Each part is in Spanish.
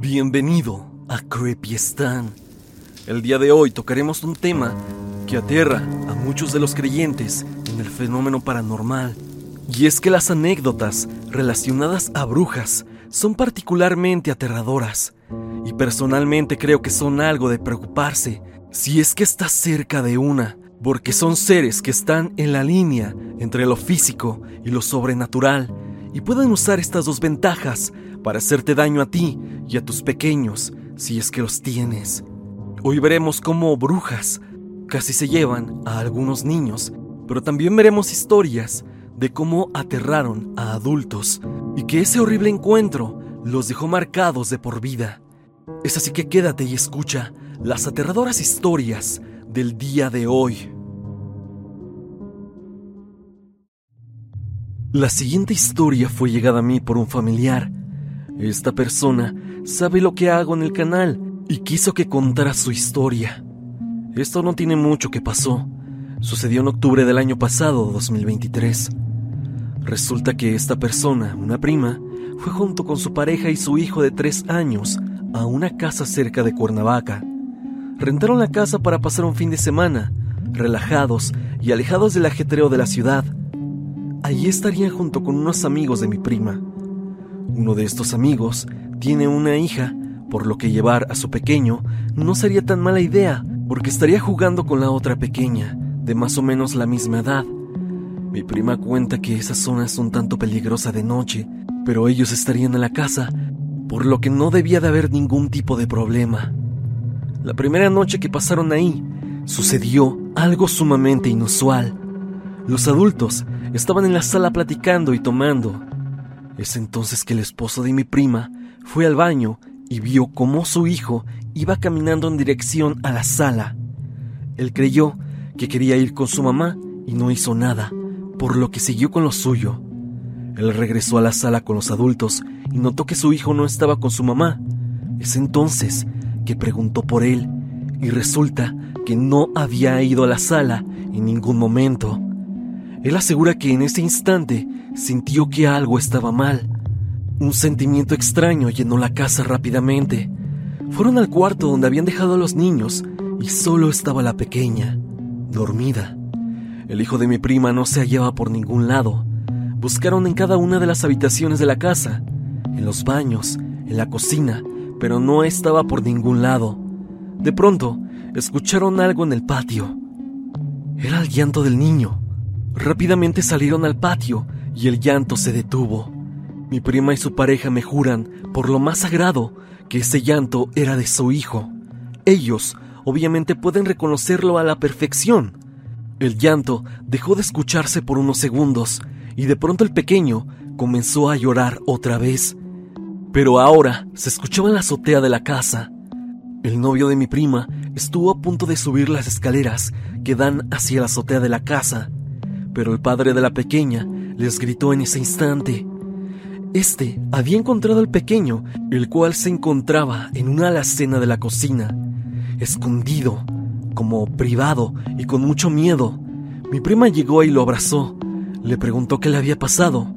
Bienvenido a Creepy Stan. El día de hoy tocaremos un tema que aterra a muchos de los creyentes en el fenómeno paranormal. Y es que las anécdotas relacionadas a brujas son particularmente aterradoras. Y personalmente creo que son algo de preocuparse si es que estás cerca de una, porque son seres que están en la línea entre lo físico y lo sobrenatural y pueden usar estas dos ventajas para hacerte daño a ti y a tus pequeños si es que los tienes. Hoy veremos cómo brujas casi se llevan a algunos niños, pero también veremos historias de cómo aterraron a adultos y que ese horrible encuentro los dejó marcados de por vida. Es así que quédate y escucha las aterradoras historias del día de hoy. La siguiente historia fue llegada a mí por un familiar. Esta persona sabe lo que hago en el canal y quiso que contara su historia. Esto no tiene mucho que pasó. Sucedió en octubre del año pasado, 2023. Resulta que esta persona, una prima, fue junto con su pareja y su hijo de tres años a una casa cerca de Cuernavaca. Rentaron la casa para pasar un fin de semana, relajados y alejados del ajetreo de la ciudad. Allí estarían junto con unos amigos de mi prima. Uno de estos amigos tiene una hija, por lo que llevar a su pequeño no sería tan mala idea, porque estaría jugando con la otra pequeña, de más o menos la misma edad. Mi prima cuenta que esa zona es un tanto peligrosa de noche, pero ellos estarían en la casa, por lo que no debía de haber ningún tipo de problema. La primera noche que pasaron ahí, sucedió algo sumamente inusual. Los adultos estaban en la sala platicando y tomando. Es entonces que el esposo de mi prima fue al baño y vio cómo su hijo iba caminando en dirección a la sala. Él creyó que quería ir con su mamá y no hizo nada, por lo que siguió con lo suyo. Él regresó a la sala con los adultos y notó que su hijo no estaba con su mamá. Es entonces que preguntó por él y resulta que no había ido a la sala en ningún momento. Él asegura que en ese instante sintió que algo estaba mal. Un sentimiento extraño llenó la casa rápidamente. Fueron al cuarto donde habían dejado a los niños y solo estaba la pequeña, dormida. El hijo de mi prima no se hallaba por ningún lado. Buscaron en cada una de las habitaciones de la casa, en los baños, en la cocina, pero no estaba por ningún lado. De pronto, escucharon algo en el patio. Era el llanto del niño. Rápidamente salieron al patio y el llanto se detuvo. Mi prima y su pareja me juran, por lo más sagrado, que ese llanto era de su hijo. Ellos, obviamente, pueden reconocerlo a la perfección. El llanto dejó de escucharse por unos segundos y de pronto el pequeño comenzó a llorar otra vez. Pero ahora se escuchaba en la azotea de la casa. El novio de mi prima estuvo a punto de subir las escaleras que dan hacia la azotea de la casa pero el padre de la pequeña les gritó en ese instante. Este había encontrado al pequeño, el cual se encontraba en una alacena de la cocina, escondido, como privado y con mucho miedo. Mi prima llegó y lo abrazó. Le preguntó qué le había pasado.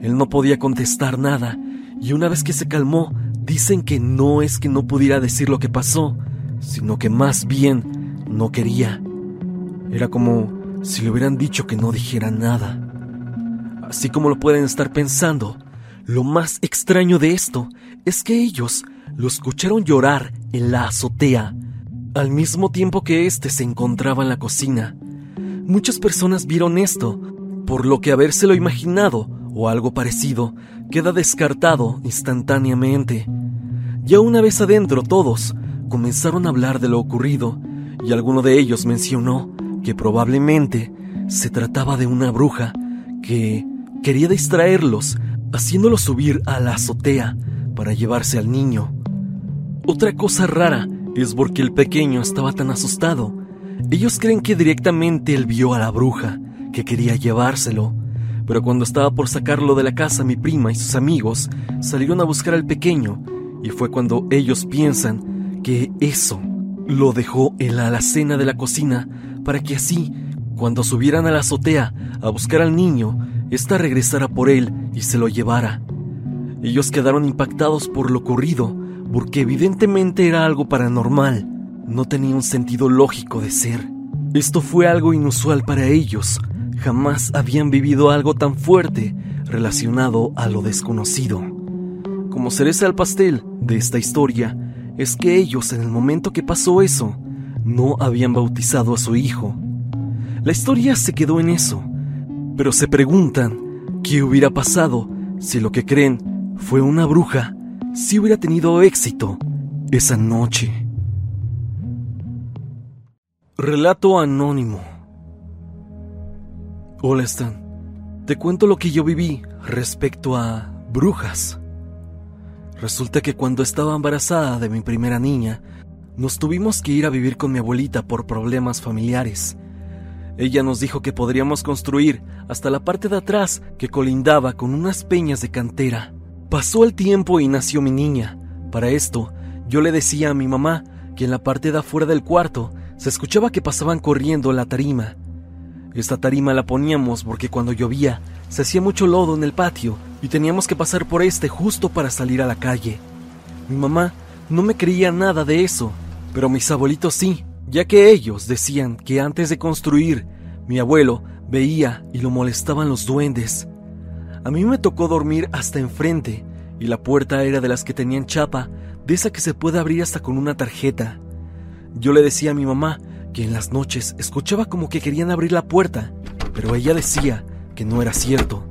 Él no podía contestar nada, y una vez que se calmó, dicen que no es que no pudiera decir lo que pasó, sino que más bien no quería. Era como si le hubieran dicho que no dijera nada. Así como lo pueden estar pensando, lo más extraño de esto es que ellos lo escucharon llorar en la azotea, al mismo tiempo que éste se encontraba en la cocina. Muchas personas vieron esto, por lo que habérselo imaginado o algo parecido queda descartado instantáneamente. Ya una vez adentro todos comenzaron a hablar de lo ocurrido y alguno de ellos mencionó que probablemente se trataba de una bruja que quería distraerlos, haciéndolos subir a la azotea para llevarse al niño. Otra cosa rara es porque el pequeño estaba tan asustado. Ellos creen que directamente él vio a la bruja que quería llevárselo, pero cuando estaba por sacarlo de la casa mi prima y sus amigos salieron a buscar al pequeño y fue cuando ellos piensan que eso lo dejó en la alacena de la cocina para que así, cuando subieran a la azotea a buscar al niño, ésta regresara por él y se lo llevara. Ellos quedaron impactados por lo ocurrido, porque evidentemente era algo paranormal. No tenía un sentido lógico de ser. Esto fue algo inusual para ellos. Jamás habían vivido algo tan fuerte relacionado a lo desconocido. Como cereza al pastel de esta historia, es que ellos en el momento que pasó eso, no habían bautizado a su hijo. La historia se quedó en eso, pero se preguntan qué hubiera pasado si lo que creen fue una bruja, si hubiera tenido éxito esa noche. Relato anónimo. Hola Stan, te cuento lo que yo viví respecto a brujas. Resulta que cuando estaba embarazada de mi primera niña, nos tuvimos que ir a vivir con mi abuelita por problemas familiares. Ella nos dijo que podríamos construir hasta la parte de atrás que colindaba con unas peñas de cantera. Pasó el tiempo y nació mi niña. Para esto, yo le decía a mi mamá que en la parte de afuera del cuarto se escuchaba que pasaban corriendo la tarima. Esta tarima la poníamos porque cuando llovía se hacía mucho lodo en el patio y teníamos que pasar por este justo para salir a la calle. Mi mamá no me creía nada de eso, pero mis abuelitos sí, ya que ellos decían que antes de construir, mi abuelo veía y lo molestaban los duendes. A mí me tocó dormir hasta enfrente, y la puerta era de las que tenían chapa, de esa que se puede abrir hasta con una tarjeta. Yo le decía a mi mamá que en las noches escuchaba como que querían abrir la puerta, pero ella decía que no era cierto.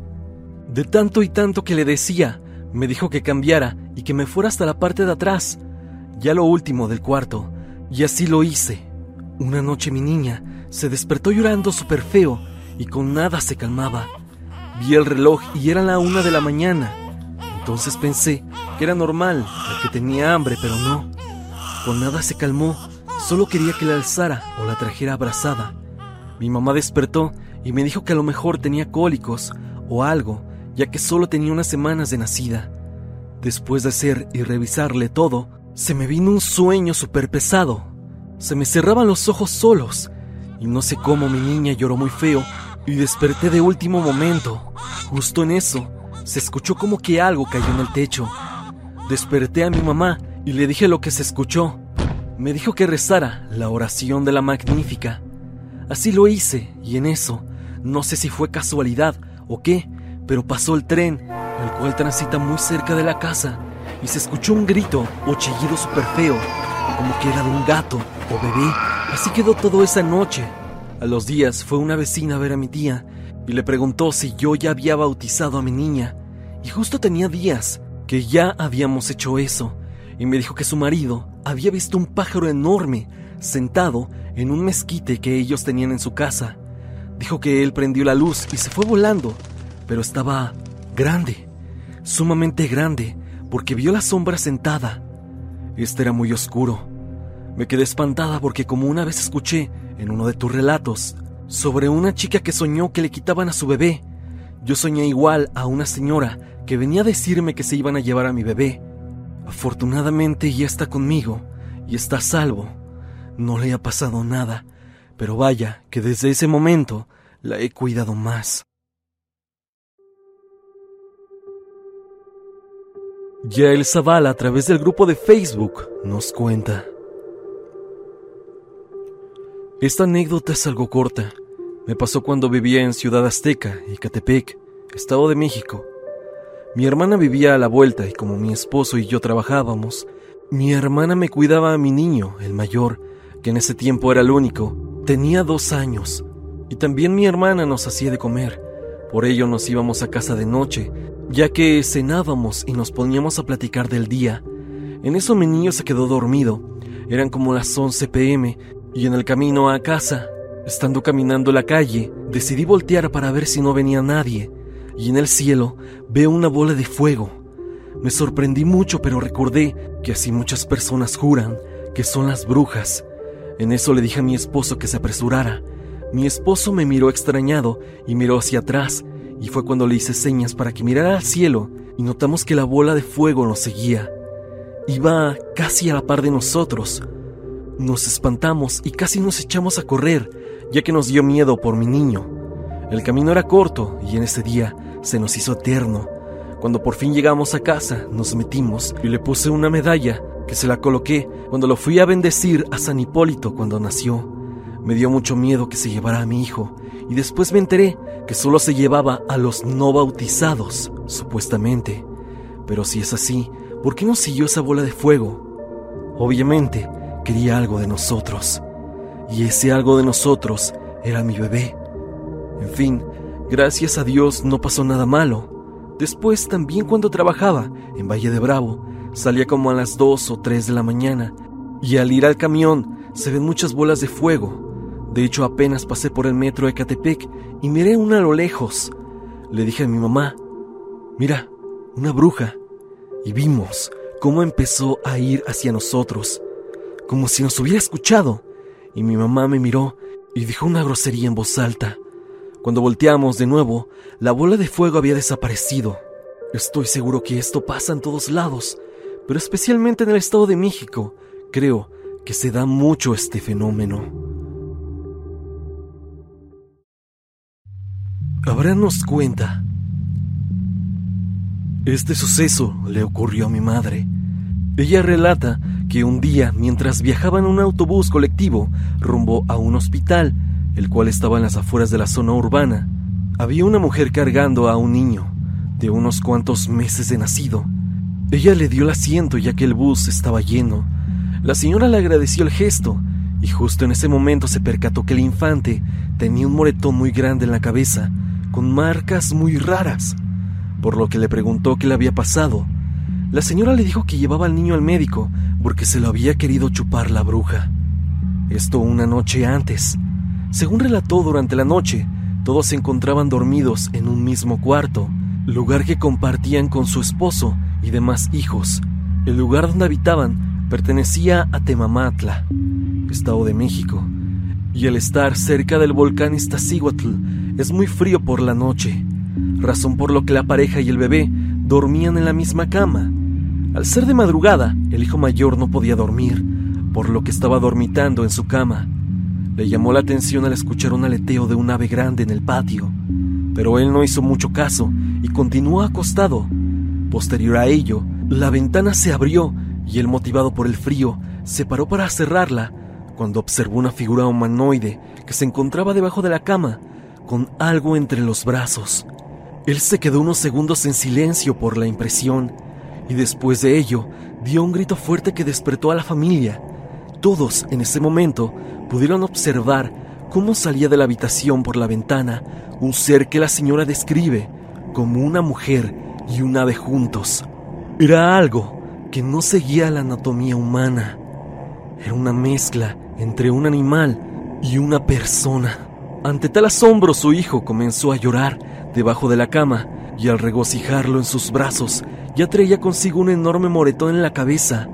De tanto y tanto que le decía, me dijo que cambiara y que me fuera hasta la parte de atrás, ya lo último del cuarto, y así lo hice. Una noche mi niña se despertó llorando súper feo y con nada se calmaba. Vi el reloj y era la una de la mañana. Entonces pensé que era normal, que tenía hambre, pero no. Con nada se calmó, solo quería que la alzara o la trajera abrazada. Mi mamá despertó y me dijo que a lo mejor tenía cólicos o algo, ya que solo tenía unas semanas de nacida. Después de hacer y revisarle todo, se me vino un sueño súper pesado. Se me cerraban los ojos solos y no sé cómo mi niña lloró muy feo y desperté de último momento. Justo en eso, se escuchó como que algo cayó en el techo. Desperté a mi mamá y le dije lo que se escuchó. Me dijo que rezara la oración de la magnífica. Así lo hice y en eso, no sé si fue casualidad o qué, pero pasó el tren, el cual transita muy cerca de la casa, y se escuchó un grito o chillido súper feo, como que era de un gato o bebé. Así quedó todo esa noche. A los días fue una vecina a ver a mi tía y le preguntó si yo ya había bautizado a mi niña. Y justo tenía días que ya habíamos hecho eso. Y me dijo que su marido había visto un pájaro enorme sentado en un mezquite que ellos tenían en su casa. Dijo que él prendió la luz y se fue volando, pero estaba grande, sumamente grande, porque vio la sombra sentada. Este era muy oscuro. Me quedé espantada porque como una vez escuché en uno de tus relatos sobre una chica que soñó que le quitaban a su bebé, yo soñé igual a una señora que venía a decirme que se iban a llevar a mi bebé. Afortunadamente ya está conmigo y está salvo. No le ha pasado nada, pero vaya que desde ese momento la he cuidado más. Yael Zavala a través del grupo de Facebook nos cuenta. Esta anécdota es algo corta. Me pasó cuando vivía en Ciudad Azteca, Icatepec, Estado de México. Mi hermana vivía a la vuelta y como mi esposo y yo trabajábamos, mi hermana me cuidaba a mi niño, el mayor, que en ese tiempo era el único. Tenía dos años. Y también mi hermana nos hacía de comer. Por ello nos íbamos a casa de noche, ya que cenábamos y nos poníamos a platicar del día. En eso mi niño se quedó dormido. Eran como las 11 pm y en el camino a casa, estando caminando la calle, decidí voltear para ver si no venía nadie. Y en el cielo veo una bola de fuego. Me sorprendí mucho, pero recordé que así muchas personas juran que son las brujas. En eso le dije a mi esposo que se apresurara. Mi esposo me miró extrañado y miró hacia atrás, y fue cuando le hice señas para que mirara al cielo y notamos que la bola de fuego nos seguía. Iba casi a la par de nosotros. Nos espantamos y casi nos echamos a correr, ya que nos dio miedo por mi niño. El camino era corto y en ese día se nos hizo eterno. Cuando por fin llegamos a casa, nos metimos y le puse una medalla que se la coloqué cuando lo fui a bendecir a San Hipólito cuando nació. Me dio mucho miedo que se llevara a mi hijo y después me enteré que solo se llevaba a los no bautizados, supuestamente. Pero si es así, ¿por qué no siguió esa bola de fuego? Obviamente, quería algo de nosotros. Y ese algo de nosotros era mi bebé. En fin, gracias a Dios no pasó nada malo. Después, también cuando trabajaba en Valle de Bravo, salía como a las 2 o 3 de la mañana y al ir al camión se ven muchas bolas de fuego. De hecho, apenas pasé por el metro de Catepec y miré una a lo lejos. Le dije a mi mamá, mira, una bruja. Y vimos cómo empezó a ir hacia nosotros, como si nos hubiera escuchado. Y mi mamá me miró y dijo una grosería en voz alta. Cuando volteamos de nuevo, la bola de fuego había desaparecido. Estoy seguro que esto pasa en todos lados, pero especialmente en el Estado de México, creo que se da mucho este fenómeno. Abrános cuenta. Este suceso le ocurrió a mi madre. Ella relata que un día, mientras viajaba en un autobús colectivo rumbo a un hospital, el cual estaba en las afueras de la zona urbana, había una mujer cargando a un niño de unos cuantos meses de nacido. Ella le dio el asiento ya que el bus estaba lleno. La señora le agradeció el gesto y justo en ese momento se percató que el infante tenía un moretón muy grande en la cabeza, con marcas muy raras, por lo que le preguntó qué le había pasado. La señora le dijo que llevaba al niño al médico porque se lo había querido chupar la bruja. Esto una noche antes. Según relató durante la noche, todos se encontraban dormidos en un mismo cuarto, lugar que compartían con su esposo y demás hijos. El lugar donde habitaban pertenecía a Temamatla, Estado de México, y al estar cerca del volcán Iztaccíhuatl es muy frío por la noche, razón por lo que la pareja y el bebé dormían en la misma cama. Al ser de madrugada, el hijo mayor no podía dormir, por lo que estaba dormitando en su cama. Le llamó la atención al escuchar un aleteo de un ave grande en el patio, pero él no hizo mucho caso y continuó acostado. Posterior a ello, la ventana se abrió y él, motivado por el frío, se paró para cerrarla cuando observó una figura humanoide que se encontraba debajo de la cama, con algo entre los brazos. Él se quedó unos segundos en silencio por la impresión y después de ello dio un grito fuerte que despertó a la familia. Todos en ese momento pudieron observar cómo salía de la habitación por la ventana un ser que la señora describe como una mujer y un ave juntos. Era algo que no seguía la anatomía humana. Era una mezcla entre un animal y una persona. Ante tal asombro su hijo comenzó a llorar debajo de la cama y al regocijarlo en sus brazos ya traía consigo un enorme moretón en la cabeza.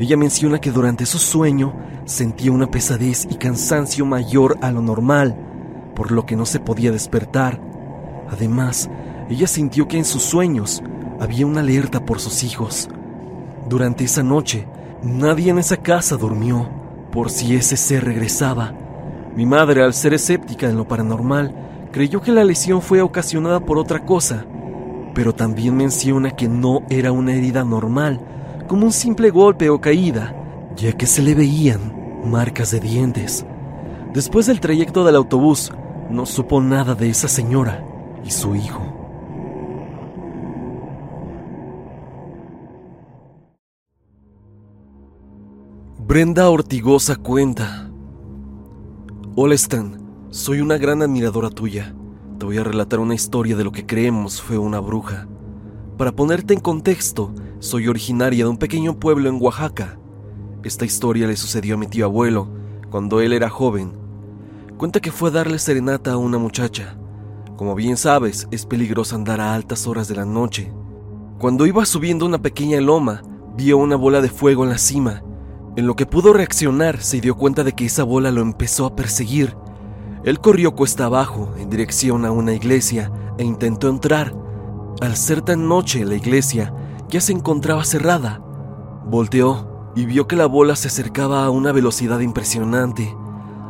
Ella menciona que durante su sueño sentía una pesadez y cansancio mayor a lo normal, por lo que no se podía despertar. Además, ella sintió que en sus sueños había una alerta por sus hijos. Durante esa noche, nadie en esa casa durmió, por si ese ser regresaba. Mi madre, al ser escéptica en lo paranormal, creyó que la lesión fue ocasionada por otra cosa, pero también menciona que no era una herida normal, como un simple golpe o caída, ya que se le veían marcas de dientes. Después del trayecto del autobús, no supo nada de esa señora y su hijo. Brenda Ortigosa cuenta. Hola Stan, soy una gran admiradora tuya. Te voy a relatar una historia de lo que creemos fue una bruja. Para ponerte en contexto, soy originaria de un pequeño pueblo en Oaxaca, esta historia le sucedió a mi tío abuelo cuando él era joven. Cuenta que fue a darle serenata a una muchacha. Como bien sabes, es peligroso andar a altas horas de la noche. Cuando iba subiendo una pequeña loma, vio una bola de fuego en la cima. En lo que pudo reaccionar, se dio cuenta de que esa bola lo empezó a perseguir. Él corrió cuesta abajo en dirección a una iglesia e intentó entrar. Al ser tan noche, la iglesia ya se encontraba cerrada. Volteó y vio que la bola se acercaba a una velocidad impresionante.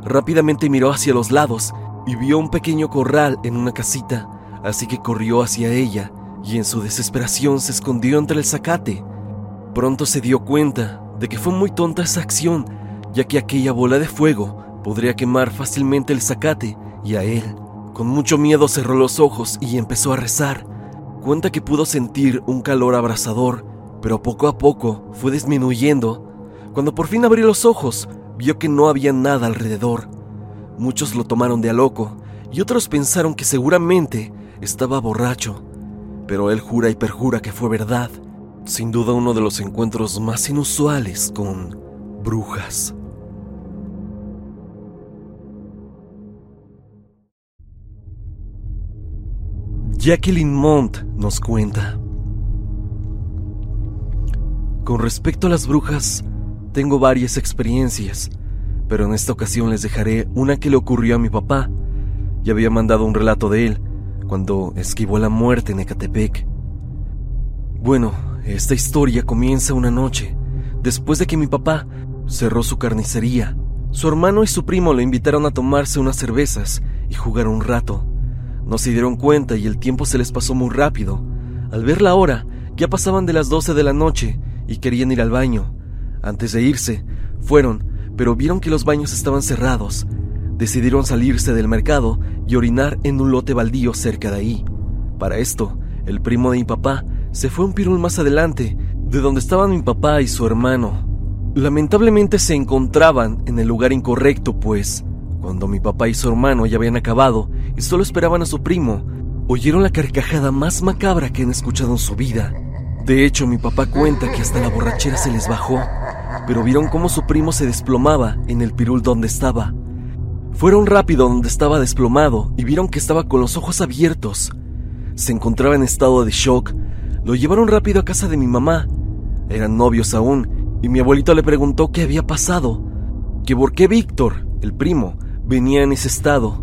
Rápidamente miró hacia los lados y vio un pequeño corral en una casita, así que corrió hacia ella y en su desesperación se escondió entre el zacate. Pronto se dio cuenta de que fue muy tonta esa acción, ya que aquella bola de fuego podría quemar fácilmente el zacate y a él. Con mucho miedo cerró los ojos y empezó a rezar. Cuenta que pudo sentir un calor abrasador, pero poco a poco fue disminuyendo. Cuando por fin abrió los ojos, vio que no había nada alrededor. Muchos lo tomaron de a loco y otros pensaron que seguramente estaba borracho, pero él jura y perjura que fue verdad. Sin duda uno de los encuentros más inusuales con brujas. Jacqueline Mont nos cuenta. Con respecto a las brujas, tengo varias experiencias, pero en esta ocasión les dejaré una que le ocurrió a mi papá. Ya había mandado un relato de él cuando esquivó la muerte en Ecatepec. Bueno, esta historia comienza una noche, después de que mi papá cerró su carnicería. Su hermano y su primo lo invitaron a tomarse unas cervezas y jugar un rato. No se dieron cuenta y el tiempo se les pasó muy rápido. Al ver la hora, ya pasaban de las 12 de la noche y querían ir al baño. Antes de irse, fueron, pero vieron que los baños estaban cerrados. Decidieron salirse del mercado y orinar en un lote baldío cerca de ahí. Para esto, el primo de mi papá se fue un pirul más adelante, de donde estaban mi papá y su hermano. Lamentablemente se encontraban en el lugar incorrecto, pues, cuando mi papá y su hermano ya habían acabado y solo esperaban a su primo, oyeron la carcajada más macabra que han escuchado en su vida. De hecho, mi papá cuenta que hasta la borrachera se les bajó, pero vieron cómo su primo se desplomaba en el pirul donde estaba. Fueron rápido donde estaba desplomado y vieron que estaba con los ojos abiertos. Se encontraba en estado de shock. Lo llevaron rápido a casa de mi mamá. Eran novios aún, y mi abuelito le preguntó qué había pasado, que por qué Víctor, el primo, venía en ese estado.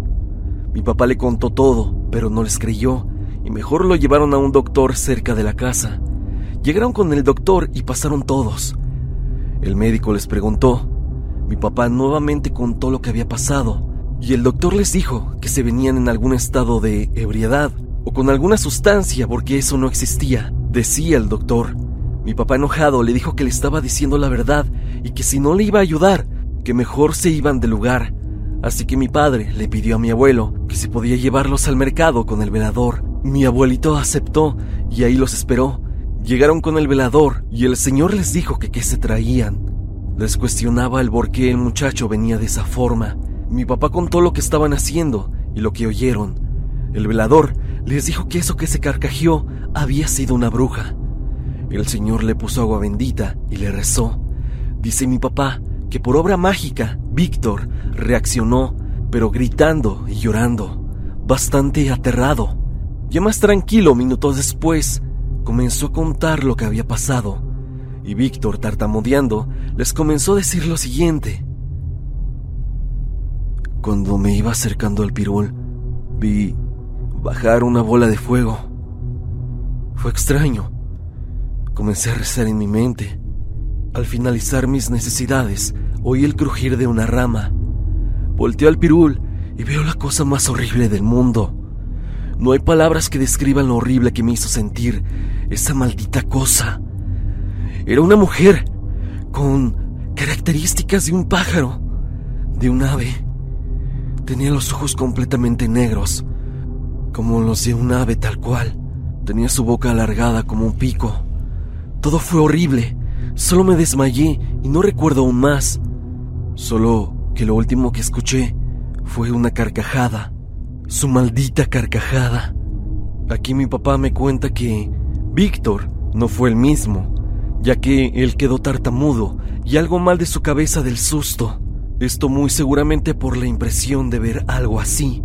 Mi papá le contó todo, pero no les creyó, y mejor lo llevaron a un doctor cerca de la casa. Llegaron con el doctor y pasaron todos. El médico les preguntó. Mi papá nuevamente contó lo que había pasado y el doctor les dijo que se venían en algún estado de ebriedad o con alguna sustancia porque eso no existía, decía el doctor. Mi papá enojado le dijo que le estaba diciendo la verdad y que si no le iba a ayudar, que mejor se iban del lugar. Así que mi padre le pidió a mi abuelo que si podía llevarlos al mercado con el velador. Mi abuelito aceptó y ahí los esperó. Llegaron con el velador y el señor les dijo que qué se traían. Les cuestionaba el por qué el muchacho venía de esa forma. Mi papá contó lo que estaban haciendo y lo que oyeron. El velador les dijo que eso que se carcajeó había sido una bruja. El señor le puso agua bendita y le rezó. Dice mi papá que por obra mágica, Víctor reaccionó, pero gritando y llorando, bastante aterrado. Ya más tranquilo minutos después, comenzó a contar lo que había pasado, y Víctor, tartamudeando, les comenzó a decir lo siguiente. Cuando me iba acercando al pirul, vi bajar una bola de fuego. Fue extraño. Comencé a rezar en mi mente. Al finalizar mis necesidades, oí el crujir de una rama. Volteo al pirul y veo la cosa más horrible del mundo. No hay palabras que describan lo horrible que me hizo sentir esa maldita cosa. Era una mujer con características de un pájaro, de un ave. Tenía los ojos completamente negros, como los de un ave tal cual. Tenía su boca alargada como un pico. Todo fue horrible. Solo me desmayé y no recuerdo aún más. Solo que lo último que escuché fue una carcajada. Su maldita carcajada. Aquí mi papá me cuenta que Víctor no fue el mismo, ya que él quedó tartamudo y algo mal de su cabeza del susto. Esto muy seguramente por la impresión de ver algo así.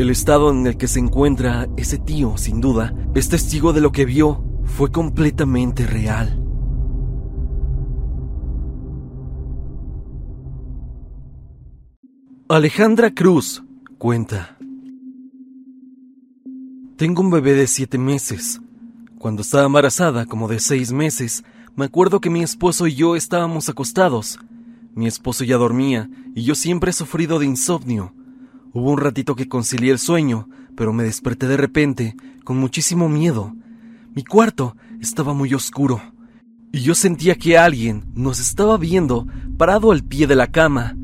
El estado en el que se encuentra ese tío, sin duda, es testigo de lo que vio. Fue completamente real. Alejandra Cruz cuenta. Tengo un bebé de siete meses. Cuando estaba embarazada, como de seis meses, me acuerdo que mi esposo y yo estábamos acostados. Mi esposo ya dormía y yo siempre he sufrido de insomnio. Hubo un ratito que concilié el sueño, pero me desperté de repente, con muchísimo miedo. Mi cuarto estaba muy oscuro y yo sentía que alguien nos estaba viendo parado al pie de la cama.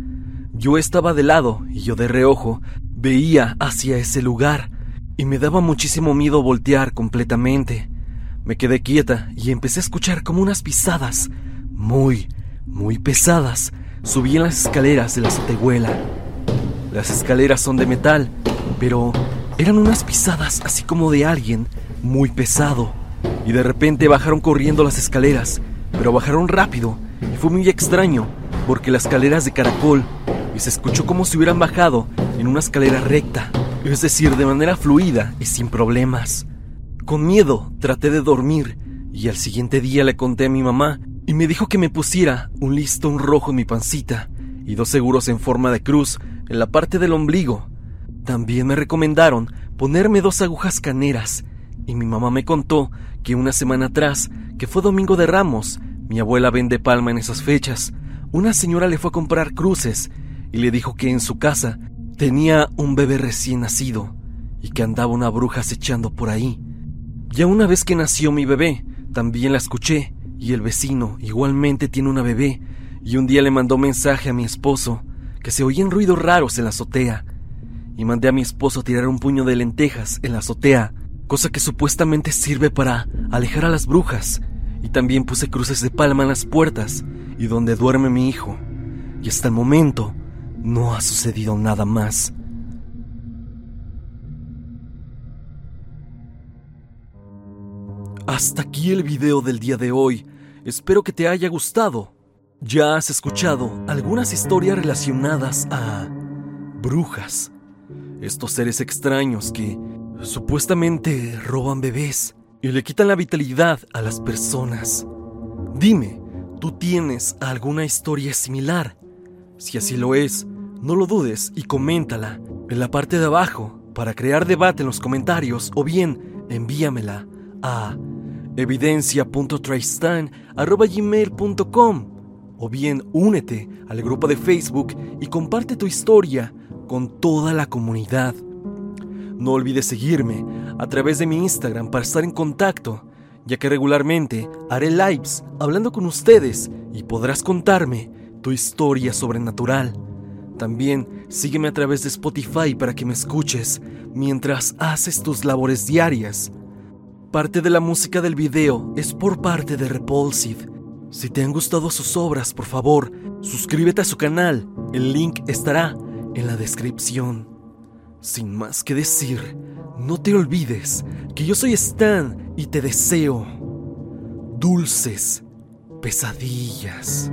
Yo estaba de lado y yo de reojo veía hacia ese lugar y me daba muchísimo miedo voltear completamente. Me quedé quieta y empecé a escuchar como unas pisadas muy, muy pesadas subían las escaleras de la azotehuela. Las escaleras son de metal, pero eran unas pisadas así como de alguien muy pesado. Y de repente bajaron corriendo las escaleras, pero bajaron rápido y fue muy extraño porque las escaleras de caracol y se escuchó como si hubieran bajado en una escalera recta, es decir, de manera fluida y sin problemas. Con miedo traté de dormir y al siguiente día le conté a mi mamá y me dijo que me pusiera un listón rojo en mi pancita y dos seguros en forma de cruz en la parte del ombligo. También me recomendaron ponerme dos agujas caneras y mi mamá me contó que una semana atrás, que fue Domingo de Ramos, mi abuela vende palma en esas fechas, una señora le fue a comprar cruces y le dijo que en su casa tenía un bebé recién nacido y que andaba una bruja acechando por ahí. Ya una vez que nació mi bebé, también la escuché, y el vecino igualmente tiene una bebé, y un día le mandó mensaje a mi esposo, que se oían ruidos raros en la azotea, y mandé a mi esposo a tirar un puño de lentejas en la azotea, cosa que supuestamente sirve para alejar a las brujas, y también puse cruces de palma en las puertas y donde duerme mi hijo, y hasta el momento no ha sucedido nada más. Hasta aquí el video del día de hoy. Espero que te haya gustado. Ya has escuchado algunas historias relacionadas a brujas. Estos seres extraños que supuestamente roban bebés y le quitan la vitalidad a las personas. Dime, ¿tú tienes alguna historia similar? Si así lo es, no lo dudes y coméntala en la parte de abajo para crear debate en los comentarios o bien envíamela a evidencia.tristan.gmail.com o bien únete al grupo de Facebook y comparte tu historia con toda la comunidad. No olvides seguirme a través de mi Instagram para estar en contacto, ya que regularmente haré lives hablando con ustedes y podrás contarme tu historia sobrenatural. También sígueme a través de Spotify para que me escuches mientras haces tus labores diarias. Parte de la música del video es por parte de Repulsive. Si te han gustado sus obras, por favor, suscríbete a su canal. El link estará en la descripción. Sin más que decir, no te olvides que yo soy Stan y te deseo dulces pesadillas.